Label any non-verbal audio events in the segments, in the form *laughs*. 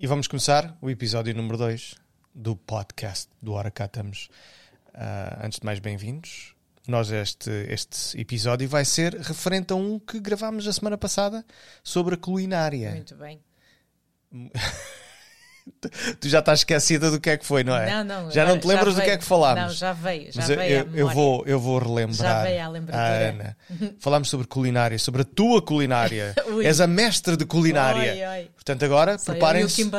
E vamos começar o episódio número 2 do podcast do Hora Cá Estamos. Ah, antes de mais, bem-vindos. Nós, este, este episódio vai ser referente a um que gravámos a semana passada sobre a culinária. Muito bem. *laughs* Tu já estás esquecida do que é que foi, não é? Não, não. Já não te lembras do que é que falámos? Não, já veio. Já Mas veio eu, eu, vou, eu vou relembrar. Já veio à. Ana. *laughs* Falámos sobre culinária, sobre a tua culinária. *laughs* És a mestre de culinária. Oi, oi. Portanto, agora, preparem-se.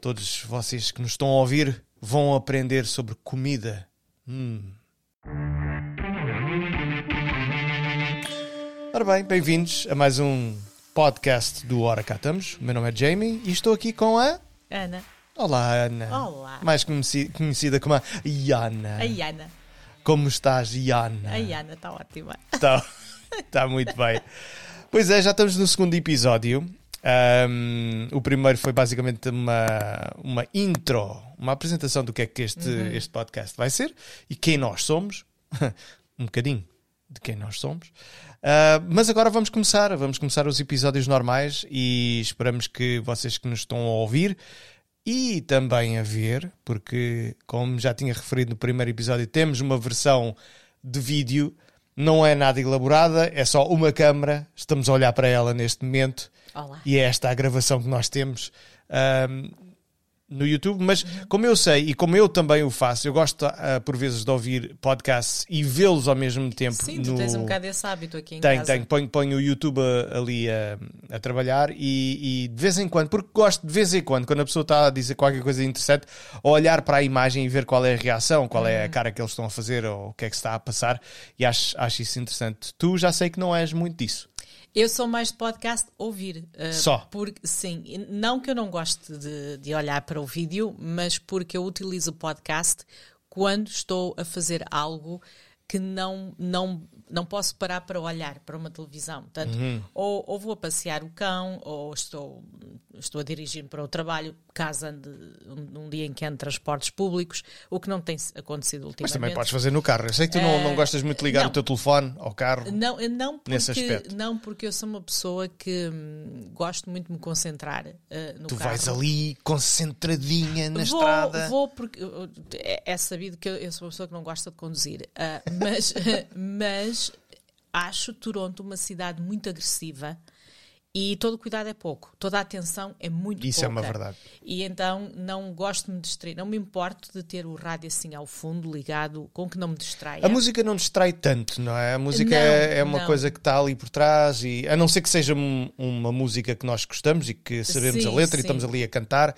Todos vocês que nos estão a ouvir vão aprender sobre comida. Hum. Ora bem, bem-vindos a mais um podcast do Hora Cá Estamos. O meu nome é Jamie e estou aqui com a. Ana. Olá, Ana. Olá. Mais conheci- conhecida como a Iana. A Ana. Como estás, Iana? A Ana está ótima. Está tá muito bem. Pois é, já estamos no segundo episódio. Ahm, o primeiro foi basicamente uma, uma intro, uma apresentação do que é que este, este podcast vai ser e quem nós somos. *laughs* um bocadinho de quem nós somos. Ah, mas agora vamos começar, vamos começar os episódios normais e esperamos que vocês que nos estão a ouvir e também a ver, porque como já tinha referido no primeiro episódio, temos uma versão de vídeo, não é nada elaborada, é só uma câmera, estamos a olhar para ela neste momento Olá. e é esta a gravação que nós temos ahm, no YouTube. Mas como eu sei e como eu também o faço, eu gosto ah, por vezes de ouvir podcasts e vê-los ao mesmo tempo. Sim, tu no... tens um bocado esse hábito aqui em Tenho, casa. tenho. Ponho, ponho o YouTube a- ali a, a trabalhar e, e de vez em quando, porque gosto de vez em quando, quando a pessoa está a dizer qualquer coisa interessante, olhar para a imagem e ver qual é a reação, qual é a cara que eles estão a fazer ou o que é que se está a passar e acho, acho isso interessante. Tu já sei que não és muito disso. Eu sou mais de podcast ouvir. uh, Só? Porque, sim, não que eu não goste de, de olhar para o vídeo, mas porque eu utilizo o podcast quando estou a fazer algo que não, não, não posso parar para olhar para uma televisão. Portanto, Uhum. ou, ou vou a passear o cão, ou estou, estou a dirigir para o trabalho, caso ande um, um dia em que ande transportes públicos, o que não tem acontecido ultimamente. Mas também podes fazer no carro. Eu sei que tu não, não gostas muito de ligar não. o teu telefone ao carro. Não, eu não porque, Nesse aspecto. não porque eu sou uma pessoa que hum, gosto muito de me concentrar uh, no Tu carro. vais ali concentradinha na vou, estrada. Vou porque uh, é, é sabido que eu, eu sou uma pessoa que não gosta de conduzir, uh, mas, *laughs* mas acho Toronto uma cidade muito agressiva e todo o cuidado é pouco, toda a atenção é muito Isso é pouca. uma verdade. E então não gosto de me distrair, não me importo de ter o rádio assim ao fundo ligado, com que não me distraia. A música não distrai tanto, não é? A música Não, é, é uma não. coisa que está ali por trás, e a não ser que seja um- uma música que nós gostamos e que sabemos Sim, a letra e sim. estamos ali a cantar,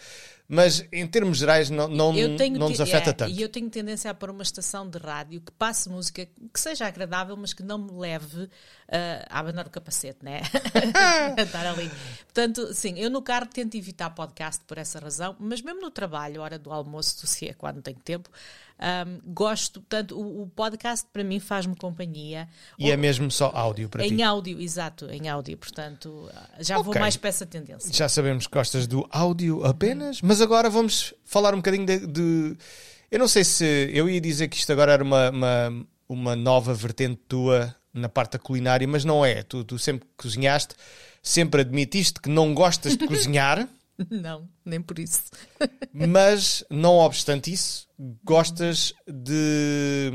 mas em termos gerais não, não, não nos afeta é, tanto. E eu tenho tendência a pôr uma estação de rádio que passe música que seja agradável, mas que não me leve ah, a abanar o capacete, né? *laughs* *laughs* estar ali. Portanto, sim, eu no carro tento evitar podcast por essa razão, mas mesmo no trabalho, hora do almoço, se é quando tenho tempo, ahm, gosto. Portanto, o, o podcast para mim faz-me companhia. E é mesmo só áudio para Em ti. áudio, exato, em áudio. Portanto, já vou Ok. mais para essa tendência. Já sabemos que gostas do áudio apenas, mas agora vamos falar um bocadinho de. de- Eu não sei se. Eu ia dizer que isto agora era uma, uma, uma nova vertente tua na parte da culinária, mas não é. Tu, tu sempre cozinhaste, sempre admitiste que não gostas de cozinhar. *laughs* Não, nem por isso. Mas, não obstante isso, gostas de.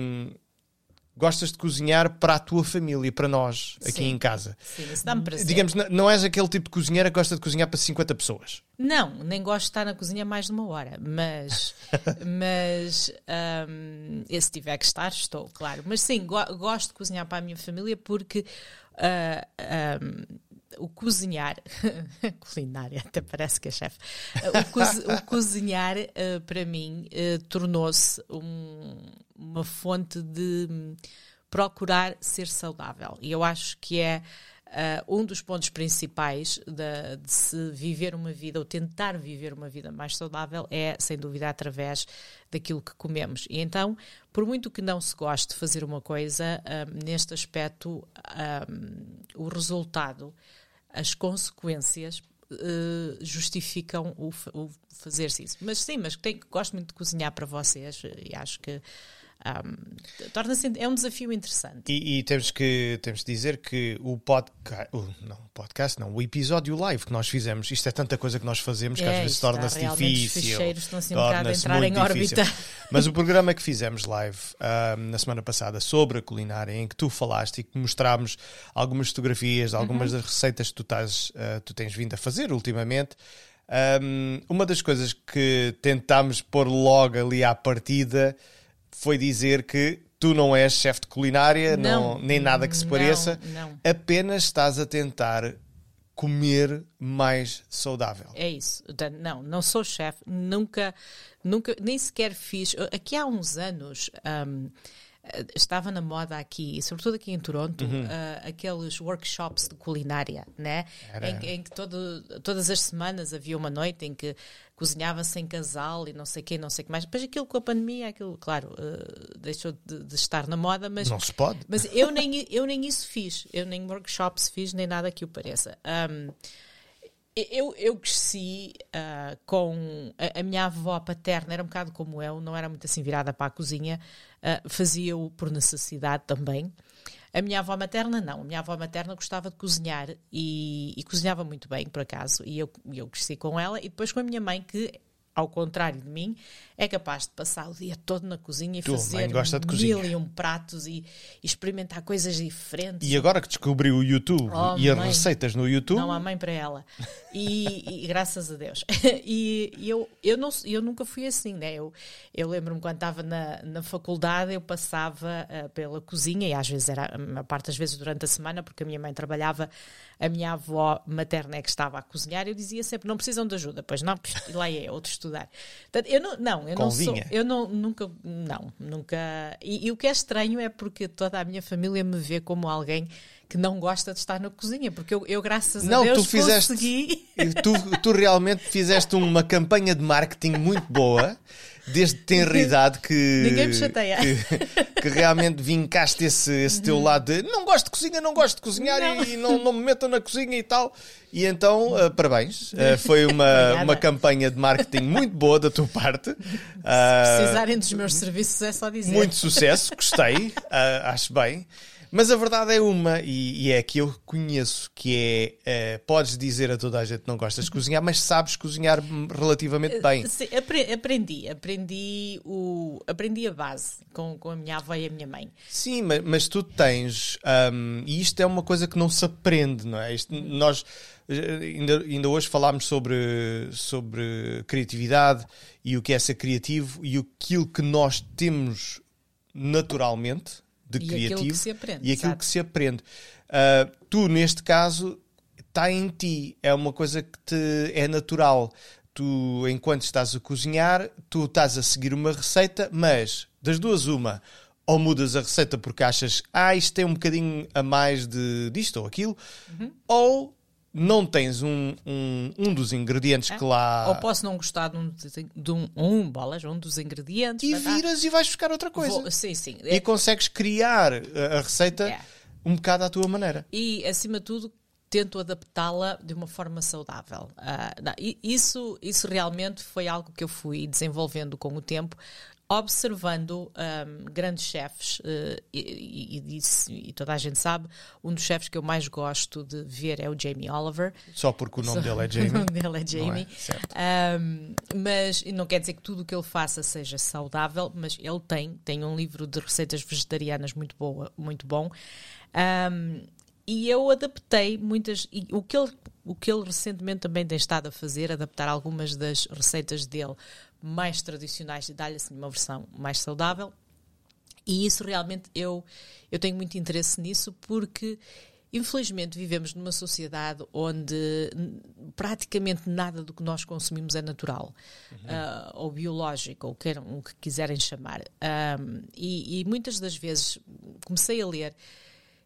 Gostas de cozinhar para a tua família, para nós, aqui Sim. em casa. Sim, isso dá-me prazer. Digamos, não és aquele tipo de cozinheira que gosta de cozinhar para 50 pessoas. Não, nem gosto de estar na cozinha mais de uma hora, mas, *laughs* mas e se tiver que estar, estou, claro. Mas sim, go- gosto de cozinhar para a minha família porque ah, hum, o cozinhar, *laughs* culinária, até parece que é chefe, o, o cozinhar ah, para mim ah, tornou-se um- uma fonte de hum, procurar ser saudável. E eu acho que é ah, um dos pontos principais da- de se viver uma vida ou tentar viver uma vida mais saudável é, sem dúvida, através daquilo que comemos. E então, por muito que não se goste de fazer uma coisa, ah, neste aspecto, ah, o resultado, as consequências eh, justificam o, o fazer-se isso. Mas sim, mas tenho, gosto muito de cozinhar para vocês e acho que um, torna-se é um desafio interessante. E, e, temos que temos que dizer que o podcast, não, podcast não, o episódio live que nós fizemos, isto é tanta coisa que nós fazemos que é, às vezes torna-se difícil. Assim um bocado a entrar em órbita. Mas o programa que fizemos live um, na semana passada sobre a culinária, em que tu falaste e que mostrámos algumas fotografias, algumas uhum. das receitas que tu, estás, uh, tu tens vindo a fazer ultimamente. Um, uma das coisas que tentámos pôr logo ali à partida foi dizer que tu não és chefe de culinária, não, não, nem nada que se pareça, não, não. apenas estás a tentar comer mais saudável. É isso. Não, não sou chefe, nunca, nunca, nem sequer fiz. Aqui há uns anos. Um, estava na moda aqui, sobretudo aqui em Toronto, uhum. uh, aqueles workshops de culinária, né? Em, em, que todo, todas as semanas havia uma noite em que cozinhava-se em casal e não sei o que, não sei o que mais. Depois aquilo com a pandemia, aquilo, claro, uh, deixou de, de, estar na moda, mas... Não se pode. Mas eu nem, eu nem isso fiz, eu nem workshops fiz, nem nada que o pareça. Um, eu, eu cresci uh, com. A, a, minha avó paterna era um bocado como eu, não era muito assim virada para a cozinha, uh, fazia-o por necessidade também. A minha avó materna, não. A minha avó materna gostava de cozinhar e, e cozinhava muito bem, por acaso. E eu, eu cresci com ela. E depois com a minha mãe, que ao contrário de mim, é capaz de passar o dia todo na cozinha e tu, fazer mil e um pratos e, e, experimentar coisas diferentes. E agora que descobriu o YouTube oh, e as receitas no YouTube. Não há mãe para ela. E, e graças a Deus. E, *laughs* e, eu, eu, não, eu nunca fui assim, né? Eu, eu lembro-me quando estava na, na faculdade, eu passava uh, pela cozinha e às vezes era, a parte das vezes durante a semana, porque a minha mãe trabalhava a minha avó materna é que estava a cozinhar, eu dizia sempre: não precisam de ajuda, pois não, lá é outro estudar. Portanto, eu não, não eu não sou, eu não, nunca, não, nunca. E, e, o que é estranho é porque toda a minha família me vê como alguém que não gosta de estar na cozinha, porque eu, eu graças não, a Deus, tu fizeste, consegui. *laughs* Tu, tu realmente fizeste uma campanha de marketing muito boa desde tenra idade que. Ninguém me chateia. Que, que realmente vincaste esse, esse teu lado de não gosto de cozinha, não gosto de cozinhar não. e não, não me metam na cozinha e tal. E então, uh, parabéns. Uh, foi uma, *laughs* uma campanha de marketing muito boa da tua parte. Uh, Se precisarem dos meus serviços, é só dizer. Muito sucesso, gostei, acho bem. Mas a verdade é uma, e, e é a que eu conheço, que é, uh, podes dizer a toda a gente que não gostas de cozinhar, mas sabes cozinhar relativamente bem. Sim, aprendi, aprendi, o, aprendi a base com, com a minha avó e a minha mãe. Sim, mas, mas tu tens, um, e isto é uma coisa que não se aprende, não é? Isto, nós ainda, ainda hoje falámos sobre, sobre criatividade e o que é ser criativo e aquilo que nós temos naturalmente de e criativo aquilo que se aprende, e aquilo que se aprende. Uh, tu, neste caso, está em ti, é uma coisa que te é natural. Tu, enquanto estás a cozinhar, tu estás a seguir uma receita, mas das duas, uma, ou mudas a receita porque achas, ah, isto tem um bocadinho a mais de disto ou aquilo, uhum. ou não tens um, um, um dos ingredientes é? que lá. Ou posso não gostar de um, de um, um bolas, um dos ingredientes. E viras e vais buscar outra coisa. Vou, sim, sim. E é... consegues criar a, receita é. um bocado à tua maneira. E, acima de tudo, tento adaptá-la de uma forma saudável. Uh, isso, isso realmente foi algo que eu fui desenvolvendo com o tempo observando um, grandes chefes, uh, e, e, e, e, toda a gente sabe, um dos chefes que eu mais gosto de ver é o Jamie Oliver. Só porque o nome dele é Jamie. o nome dele é Jamie. É, um, mas não quer dizer que tudo o que ele faça seja saudável, mas ele tem, tem um livro de receitas vegetarianas muito, boa, muito bom. Um, e eu adaptei muitas. O que ele o que ele recentemente também tem estado a fazer, adaptar algumas das receitas dele mais tradicionais e dar-lhe assim uma versão mais saudável. E isso realmente eu, eu tenho muito interesse nisso porque Infelizmente, vivemos numa sociedade onde praticamente nada do que nós consumimos é natural, uhum. uh, ou biológico, ou queiram, o que quiserem chamar. Um, e, e, muitas das vezes comecei a ler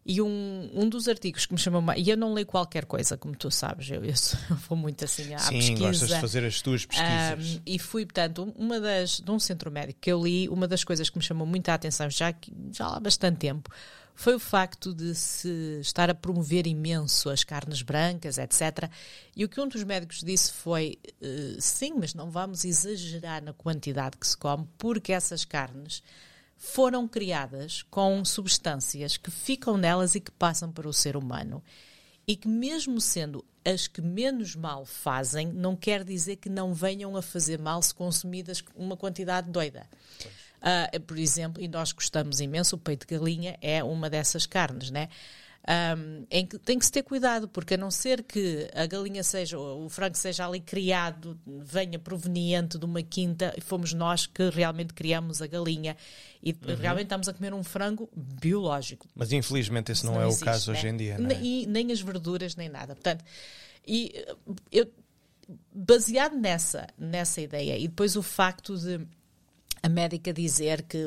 e um, um dos artigos que me chamou mais. E eu não leio qualquer coisa, como tu sabes, eu, eu, *laughs* vou muito assim à Sim, pesquisa. gostas de fazer as tuas pesquisas. Um, e fui, portanto, uma das. de um centro médico que eu li, uma das coisas que me chamou muita atenção já, já há bastante tempo foi o facto de se estar a promover imenso as carnes brancas, etc. E o que um dos médicos disse foi: uh, sim, mas não vamos exagerar na quantidade que se come, porque essas carnes foram criadas com substâncias que ficam nelas e que passam para o ser humano. E que, mesmo sendo as que menos mal fazem, não quer dizer que não venham a fazer mal se consumidas uma quantidade doida. Uh, por exemplo, e nós gostamos imenso, o peito de galinha é uma dessas carnes, né? Um, em que tem que se ter cuidado, porque a não ser que a galinha seja, o frango seja ali criado, venha proveniente de uma quinta, e fomos nós que realmente criamos a galinha e uhum. realmente estamos a comer um frango biológico. Mas infelizmente esse não, não é existe, o caso né? hoje em dia. É? E nem as verduras, nem nada. Portanto, e eu, baseado nessa, nessa ideia, e depois o facto de a médica dizer que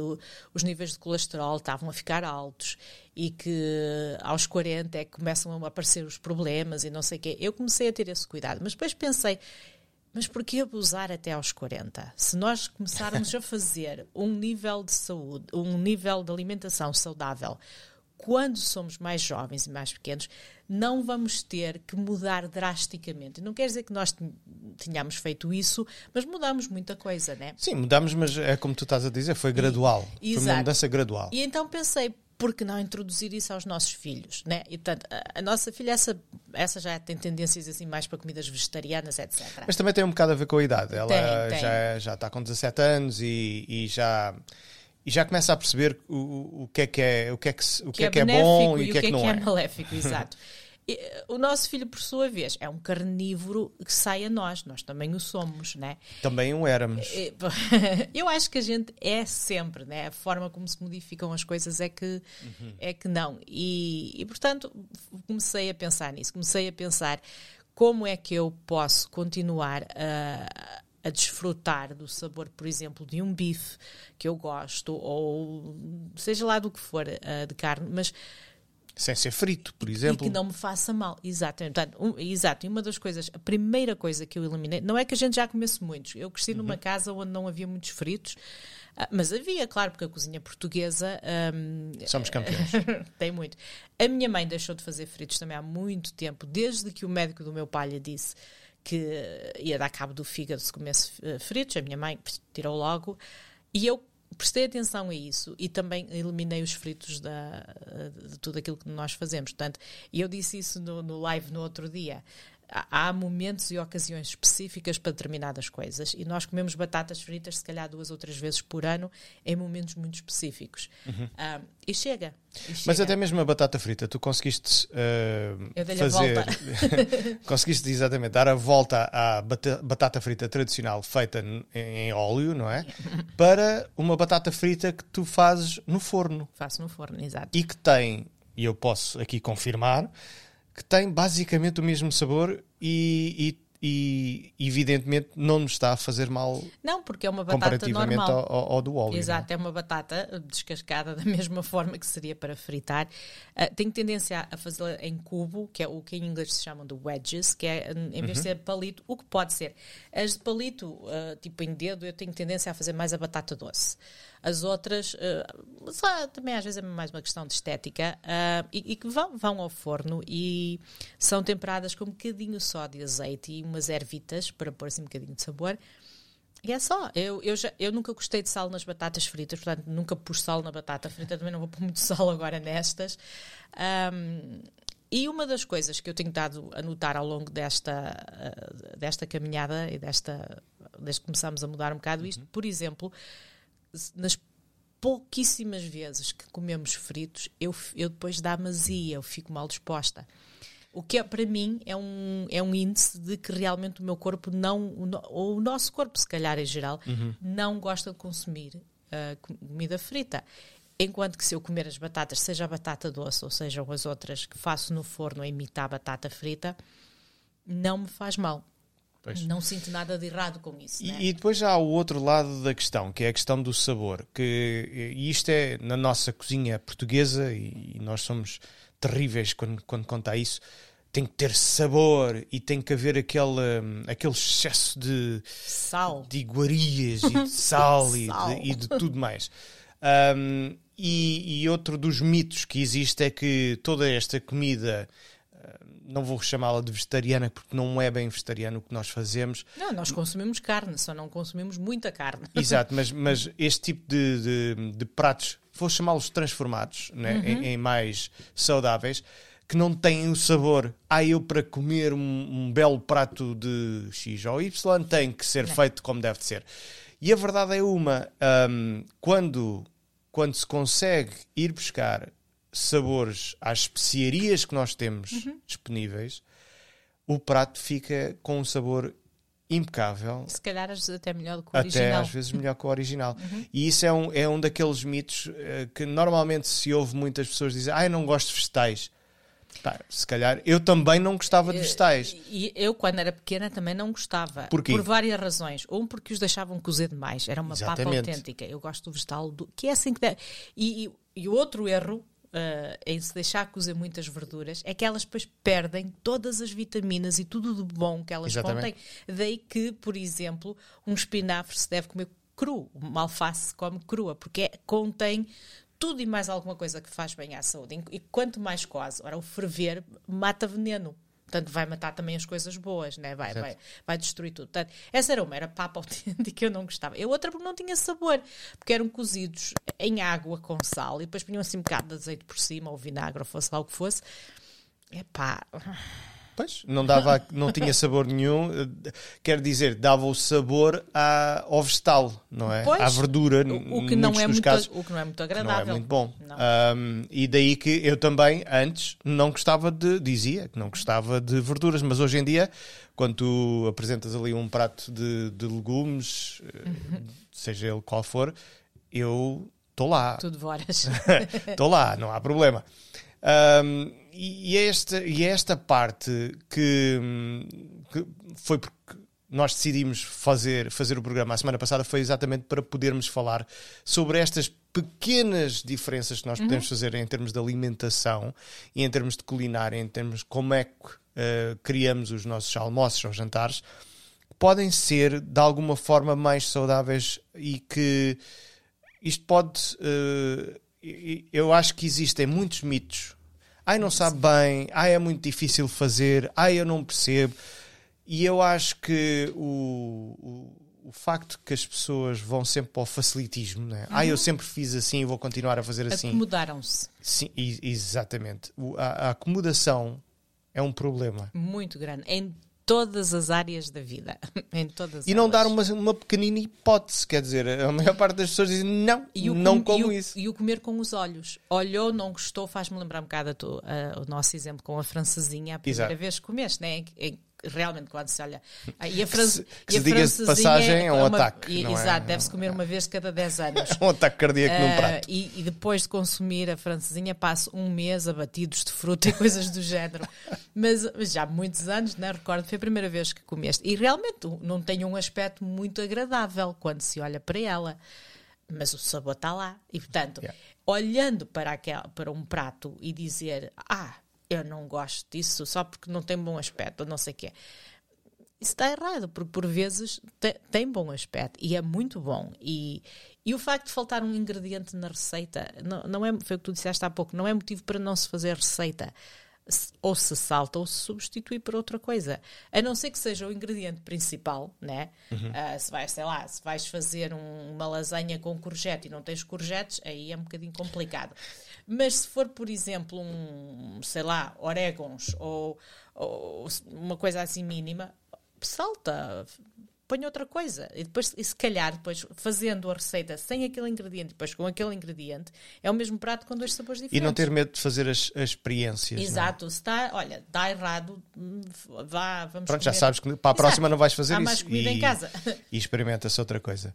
os níveis de colesterol estavam a ficar altos e que aos 40 é que começam a aparecer os problemas e não sei o quê. Eu comecei a ter esse cuidado, mas depois pensei, mas por que abusar até aos 40? Se nós começarmos a fazer *laughs* um nível de saúde, um nível de alimentação saudável, quando somos mais jovens e mais pequenos, não vamos ter que mudar drasticamente. Não quer dizer que nós tenhamos feito isso, mas mudamos muita coisa, né? Sim, mudamos, mas é como tu estás a dizer, foi gradual. E, foi uma mudança gradual. E então pensei, por que não introduzir isso aos nossos filhos, né? E portanto, a, a, nossa filha, essa, essa já tem tendências assim mais para comidas vegetarianas, etc. Mas também tem um bocado a ver com a idade. Ela tem, tem. Já, já está com 17 anos e, e já e já começa a perceber o, o que é que é o que é que, o que, que é, que é bom e o que é que, não é. O que é, que é maléfico, exato. *laughs* O nosso filho, por sua vez, é um carnívoro que sai a nós, nós também o somos, né? Também o éramos. *laughs* Eu acho que a gente é sempre, né? A forma como se modificam as coisas é que, uhum. é que não. E, e, portanto, comecei a pensar nisso, comecei a pensar como é que eu posso continuar a, a desfrutar do sabor, por exemplo, de um bife que eu gosto, ou seja lá do que for uh, de carne, mas sem ser frito, por exemplo. E que não me faça mal. Exato. Portanto, um, exato. E uma das coisas, a primeira coisa que eu eliminei, não é que a gente já comesse muitos. Eu cresci uhum. numa casa onde não havia muitos fritos, ah, mas havia, claro, porque a cozinha portuguesa. Um, Somos *laughs* campeões. tem muito. A minha mãe deixou de fazer fritos também há muito tempo, desde que o médico do meu pai lhe disse que ia dar cabo do fígado se comesse eh, fritos. A minha mãe tirou logo. E eu prestei atenção a isso e também eliminei os fritos da, de tudo aquilo que nós fazemos. Portanto, eu disse isso no, no live no outro dia há momentos e ocasiões específicas para determinadas coisas e nós comemos batatas fritas se calhar duas ou três vezes por ano em momentos muito específicos. Uhum. uh, e, chega, e, chega, mas até mesmo a batata frita tu conseguiste uh, fazer *laughs* conseguiste exatamente dar a volta à batata frita tradicional feita em óleo não é? *laughs* Para uma batata frita que tu fazes no forno. Faço no forno exato. E que tem e eu posso aqui confirmar que tem basicamente o mesmo sabor e, e, e evidentemente não nos está a fazer mal. Não, porque é uma batata normal. Ao, ao, ao do óleo. Exato, é? é? uma batata descascada da *laughs* mesma forma que seria para fritar. Uh, tenho tendência a fazê-la em cubo, que é o que em inglês se chamam de wedges, que é em vez uhum. de ser palito, o que pode ser. As de palito, uh, tipo em dedo, eu tenho tendência a fazer mais a batata doce. As outras, uh, só, também às vezes é mais uma questão de estética, uh, e, e, que vão, vão ao forno e são temperadas com um bocadinho só de azeite e umas ervitas para pôr assim um bocadinho de sabor. E é só. Eu, eu, já, eu nunca gostei de sal nas batatas fritas, portanto nunca pus sal na batata frita, também não vou pôr muito *laughs* sal agora nestas. Um, e uma das coisas que eu tenho estado a notar ao longo desta, uh, desta caminhada e desta, desde que começamos a mudar um bocado isto, uhum. por exemplo, nas pouquíssimas vezes que comemos fritos, eu, eu depois dá mazia, eu fico mal disposta. O que é, para mim é um, é um índice de que realmente o meu corpo não, ou o nosso corpo, se calhar em geral, uhum. não gosta de consumir uh, comida frita. Enquanto que se eu comer as batatas, seja a batata doce ou sejam as outras que faço no forno a imitar a batata frita, não me faz mal. Pois. Não sinto nada de errado com isso. E, né? e, depois há o outro lado da questão, que é a questão do sabor. Que, e isto é na nossa cozinha portuguesa, e, e nós somos terríveis quando, quando conta isso. Tem que ter sabor e tem que haver aquele, aquele excesso de sal, de iguarias e de sal, *laughs* e, De, e, de, tudo mais. Um, e, e outro dos mitos que existe é que toda esta comida não vou chamá-la de vegetariana, porque não é bem vegetariano o que nós fazemos. Não, nós consumimos carne, só não consumimos muita carne. *laughs* Exato, mas, mas este tipo de, de, de pratos, vou chamá-los transformados, né? Uhum. em, em mais saudáveis, que não têm o sabor. Ah, eu para comer um, um belo prato de X ou Y tem que ser feito como deve de ser. E a verdade é uma, hum, quando, quando se consegue ir buscar sabores às especiarias que nós temos Uhum. disponíveis, o prato fica com um sabor impecável, Se calhar às vezes até melhor do que o até original. Uhum. às vezes melhor que o original. E isso é um, é um daqueles mitos eh, que normalmente se ouve muitas pessoas dizer ah, eu não gosto de vegetais. Pá, se calhar eu também não gostava de vegetais. E eu, quando era pequena, também não gostava. Porquê? Por várias razões. Um, porque os deixavam cozer demais. Era uma papa Exatamente. autêntica. Eu gosto do vegetal, do... que é assim que deve. E, e, e o outro erro eh, em se deixar cozer muitas verduras é que elas depois perdem todas as vitaminas e tudo de bom que elas Exatamente. contêm. Daí que, por exemplo, um espinafre se deve comer cru. Uma alface se come crua, porque é- contém tudo e mais alguma coisa que faz bem à saúde. E quanto mais coze, ora, o ferver mata veneno. Portanto, vai matar também as coisas boas, né? vai, Certo. vai, vai destruir tudo. Portanto, essa era uma, era papa *laughs* autêntica, eu não gostava. E outra porque não tinha sabor, porque eram cozidos em água com sal e depois punham assim um bocado de azeite por cima, ou vinagre, ou fosse lá o que fosse. Epá, Pois, não, dava, não tinha sabor nenhum. Quer dizer, dava o sabor à, ao vegetal, não é? Pois, à verdura. o, o que não é muito, casos. o que não é muito não agradável. é muito bom. Não. Um, e daí que eu também, antes, não gostava de, dizia que não gostava de verduras, mas hoje em dia, quando tu apresentas ali um prato de, de legumes, eh, seja ele qual for, eu estou lá, Tu devoras. estou *laughs* lá, não há problema. Um, e, e é esta, e é esta parte que, hum, que foi porque nós decidimos fazer, fazer o programa a semana passada foi exatamente para podermos falar sobre estas pequenas diferenças que nós podemos fazer em termos de alimentação e em termos de culinária, em termos de como é que eh, criamos os nossos almoços ou jantares, que podem ser de alguma forma mais saudáveis e que isto pode. e eu acho que existem muitos mitos. Ai, não sabe bem. Ai, é muito difícil fazer. Ai, eu não percebo. E eu acho que o, o, o facto que as pessoas vão sempre para o facilitismo, né? Ai, eu sempre fiz assim e vou continuar a fazer assim. Acomodaram-se Sim, exatamente. A, a acomodação é um problema. muito grande em todas as áreas da vida. *laughs* em todas E não elas. dar uma, uma pequenina hipótese, quer dizer, a maior parte das pessoas dizem não, E o não com- como e o, isso. E o comer com os olhos. Olhou, não gostou, faz-me lembrar um bocado a tu- a- o nosso exemplo com a francesinha, a primeira Exato. vez que comeste, né? Em em realmente, quando se olha. *laughs* Ah, E a, fran se- que e a se francesinha passagem, é um uma- ataque, e- não é? Exato, deve-se comer uma vez cada 10 anos. *laughs* Um ataque cardíaco num Ah, prato. e, e depois de consumir a francesinha, passo um mês abatidos de fruta e coisas do género. *laughs* Mas, mas já há muitos anos, né, recordo, foi a primeira vez que comeste. E realmente não tem um aspecto muito agradável quando se olha para ela. Mas o sabor está lá. E, portanto, Yeah. olhando para, aquela, para um prato e dizer ah, eu não gosto disso só porque não tem bom aspecto, não sei o quê. Isso está errado, porque por vezes te- tem bom aspecto e é muito bom. E, e o facto de faltar um ingrediente na receita, não, não é, foi o que tu disseste há pouco, não é motivo para não se fazer receita. Ou se salta ou se substitui por outra coisa. A não ser que seja o ingrediente principal, né? Ah, se vais, sei lá, se vais fazer um- uma lasanha com courgette e não tens courgettes, aí é um bocadinho complicado. Mas se for, por exemplo, um, sei lá, orégãos ou, ou uma coisa assim mínima, salta, põe outra coisa. E depois, e se calhar, depois fazendo a receita sem aquele ingrediente, depois com aquele ingrediente, é o mesmo prato com dois sabores E diferentes. não ter medo de fazer as, as experiências. é? Exato, se está, olha, dá errado, hum, vá, vamos Pronto, já comer. sabes que para a próxima Exato. não vais fazer Há isso. mais comida e, em casa. *laughs* E experimenta-se outra coisa.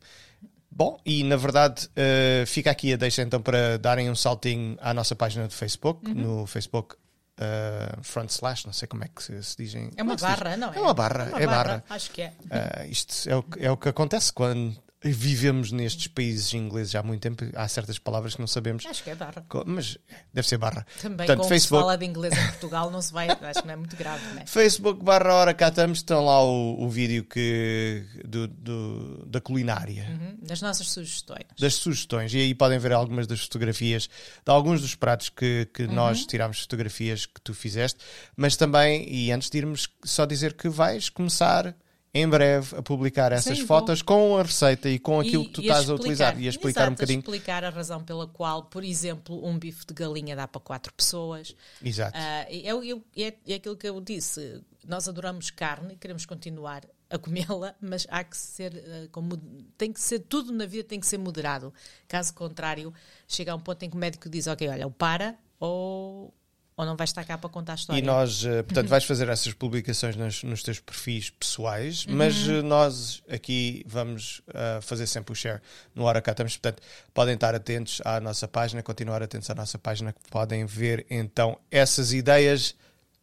Bom, e na verdade eh, fica aqui a deixa então para darem um saltinho à nossa página do Facebook, Uhum. no Facebook eh, front slash, não sei como é que se, se dizem. É uma é se diz? barra, não é? É uma barra, é barra. Acho que é. Ah, isto é o, é o que acontece quando vivemos nestes países ingleses há muito tempo, há certas palavras que não sabemos. Acho que é barra. Mas deve ser barra. Também Portanto, como Facebook, se fala de inglês em Portugal, não se vai, acho que não é muito grave, não é? Facebook barra hora cá estamos, estão lá o, o vídeo que, do, do- da culinária. Uhum, Das nossas sugestões. das sugestões e aí podem ver algumas das fotografias de alguns dos pratos que, que Uhum. nós tirámos fotografias que tu fizeste, mas também, e antes de irmos, só dizer que vais começar em breve a publicar essas Sim, fotos com a receita e com aquilo E- que tu estás a utilizar e a explicar um exato, bocadinho. explicar a razão pela qual, por exemplo, um bife de galinha dá para quatro pessoas. Exato. Ah, é, eu- é, é aquilo que eu disse. Nós adoramos carne e queremos continuar a comê-la, mas há que ser ah, com mod- tem que ser tudo na vida tem que ser moderado. Caso contrário, chega a um ponto em que o médico diz, ok, olha, ou para ou, ou não vais estar cá para contar a história. E nós, eh, *laughs* portanto, vais fazer essas publicações nos, nos teus perfis pessoais, mas eh, nós aqui vamos eh, fazer sempre o share no Hora Cá Estamos. Portanto, podem estar atentos à nossa página, continuar atentos à nossa página, que podem ver então essas ideias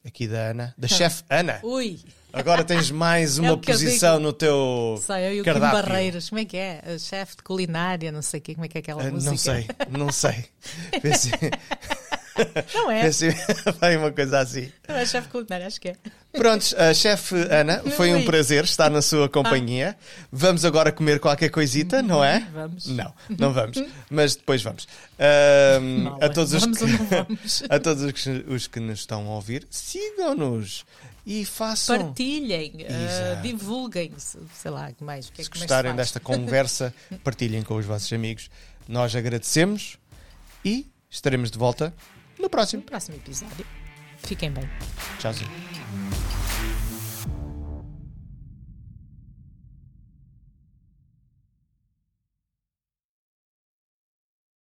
aqui da Ana, da *laughs* chefe Ana. Ui, Agora tens mais *laughs* É uma eu posição digo. no teu sei eu e o Kim cardápio. Barreiras, como é que é? Chefe de culinária, não sei o quê, como é que é aquela Ah, música? Não sei, não sei. Se, *laughs* Não é? se *laughs* vai uma coisa assim. Não é chefe de culinária, acho que é. Prontos, a chefe Ana, foi um prazer estar na sua companhia. Vamos agora comer qualquer coisita, não é? Vamos. Não, não vamos, mas depois vamos. Mal, a todos, os Vamos que, não *laughs* a todos os que, os que nos estão a ouvir, sigam-nos e façam. Partilhem, uh, Exato. divulguem, se- sei lá, mais? O que é Se gostarem se desta conversa, partilhem com os vossos amigos. Nós agradecemos e estaremos de volta no próximo. No próximo episódio. Fiquem bem. Tchauzinho.